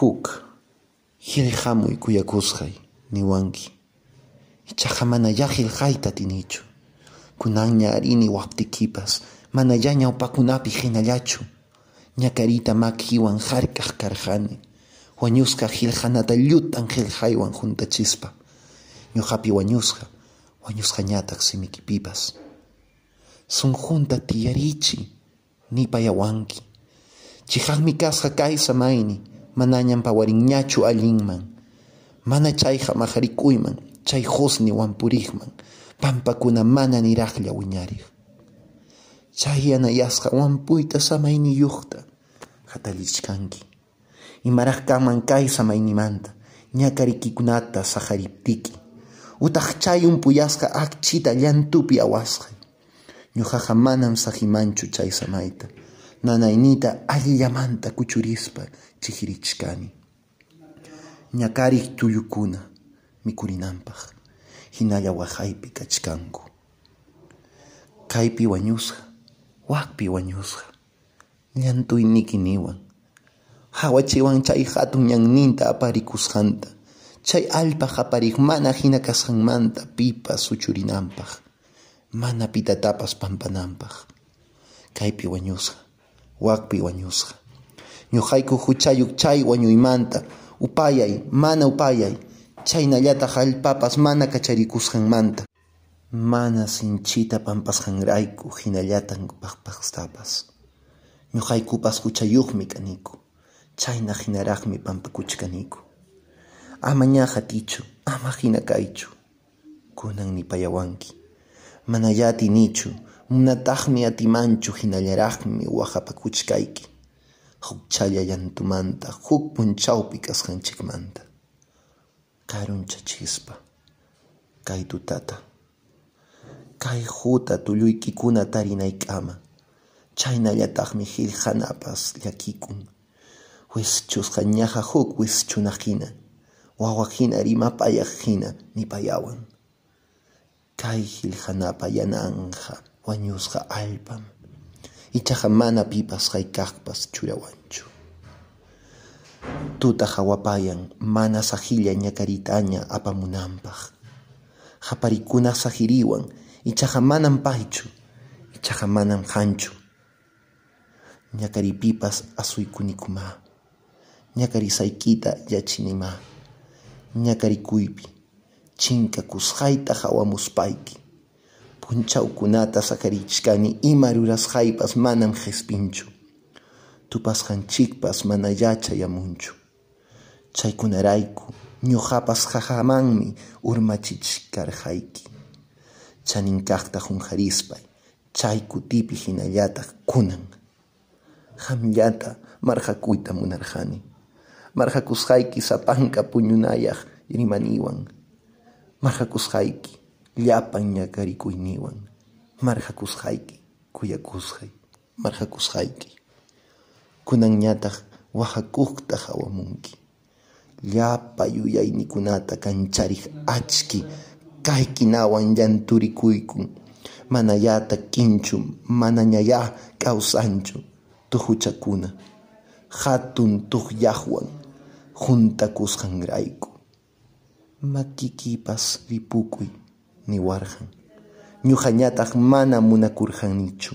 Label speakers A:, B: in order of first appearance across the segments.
A: huk. Qillqamuy kuyakusqay niwanki ichaqa manalla qillqayta tinichu. Kunanña arini waptikipas manalla ñawpakunapi hinallachu ñakarita makiwan hark'aq karqani wañusqa qillqanata llutan qillqaywan juntachispa ñuqapi wañusqa wañusqañataq simikipipas sunqunta tiyarichi nipayawanki chiqaqmi kasqa kay samayni manañan pawarinñachu allinman mana chayqa maqarikuyman chay husni wampuriqman pampakuna mana niraqlla wiñariq chay yanayasqa wampuyta samayniyuqta hatarichkanki imaraq kanman kay samaynimanta ñakarikikunata sahariptiki utaq chay umpuyasqa akchita llantupi awasqay ñuqaqa manam sahimanchu chay samayta nanaynita allillamanta kuchurispa chihirichkani. Ñakariq tuyukuna mikurinanpaj hinalla waqaypi kachkanku. Kaypi wañusqa wakpi wañusqa. Llantuynikiniwan hawachiwan chay hatun ñanninta aparikusqanta. Chay allpa qapariq mana hina kasqanmanta pipas suchurinanpaj mana pitatapas pampananpaj kaypi wañusqa wakpi wañusqa ñuqayku huchayuq chay wañuymanta upayay mana upayay. Chaynallataq allpapas mana kacharikusqanmanta. Mana sinchita pampasqanrayku hinallatan paqpaqstapas. Ñuqaykupas huchayuqmi kaniku. Chayna hinaraqmi pampakuchkaniku ama ña hatichu ama hina kaychu kunan nipayawanki manalla atinichu munataqmi atimanchu hinallaraqmi waqapakuchkayki huk challa llantumanta huk punchawpi kasqanchikmanta. Karunchachispa kay tutata. Kay huta tulluykikuna tarinaykama. Chaynallataqmi qillqanapas llakikun. Wischusqa ñaqa huk wischunaq hina. Wawaq hina rimapayaq hina nipayawan kay qillqanapa yananja wañusqa allpam ichaqa mana pipas haykaqpas churawanchu tuta hawapayan mana sajilla ñakaritaña apamunanpaq haparikuna sajiriwan ichaqa manan paychu ichaqa manan hanchu. Ñakaripipas asuykunikuma ñakarisaykita yachinima. Ñakarikuypi chinkakusqayta hawamuspayki punchawkunata sakarichkani ima rurasqaypas manam qhispinchu tupasqanchikpas mana yachayamunchu chaykunarayku ñuqapas qahamanmi urmachichkarqayki chaninkaqta qunqarispay chay kutipi hinallataq kunan. Qamllata marqakuyta munarqani marqakusqayki sapanka puñunayaq rimaniwan. Marqakusqayki llapan ñakarikuyniwan marqakusqayki kuyakusqay marqakusqayki kunanñataq waqakuqta hawamunki llapa yuyaynikunata kanchariq achki kaykinawan llanturikuykun manallata kinchu manañaya kawsanchu tuhuchakuna hatun tuqllaqwan juntakusqanrayku. Makikipas ripukuy niwarqan ñuqañataq mana munakurqanichu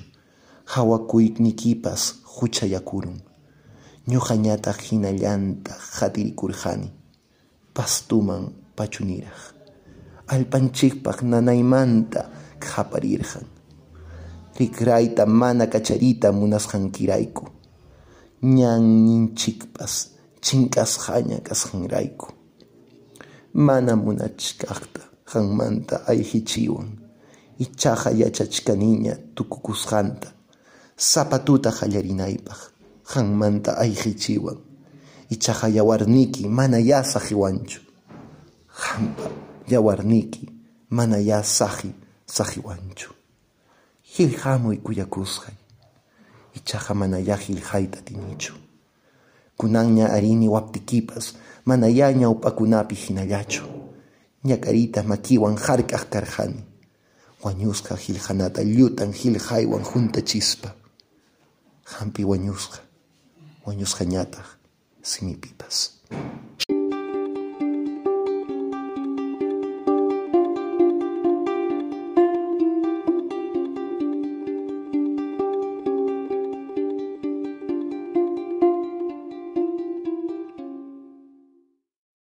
A: hawakuynikipas huchayakurun ñuqañataq hinallanta hatirikurqani pastuman pachuniraq allpanchikpaq nanaymanta qaparirqan rikrayta mana kacharita munasqankirayku ñanninchikpas chinkasqaña kasqanrayku mana munachkaqta qanmanta ayhichiwan ichaqa yachachkaniña tukukusqanta. Sapatuta qallarinaypaq qanmanta ayhichiwan ichaqa yawarniki mana ya saqiwanchu qampa yawarniki mana ya saqi saqiwanchu qillqamuy kuyakusqay. Ichaqa mana ya qillqayta tinichu. Kunanña arini waptikipas mana ya ñawpakunapi hinallachu ñakarita makiwan hark'aq karqani wañusqa qillqanata llutan qillqaywan juntachispa hampi wañusqa. Wañusqañataq simipipas.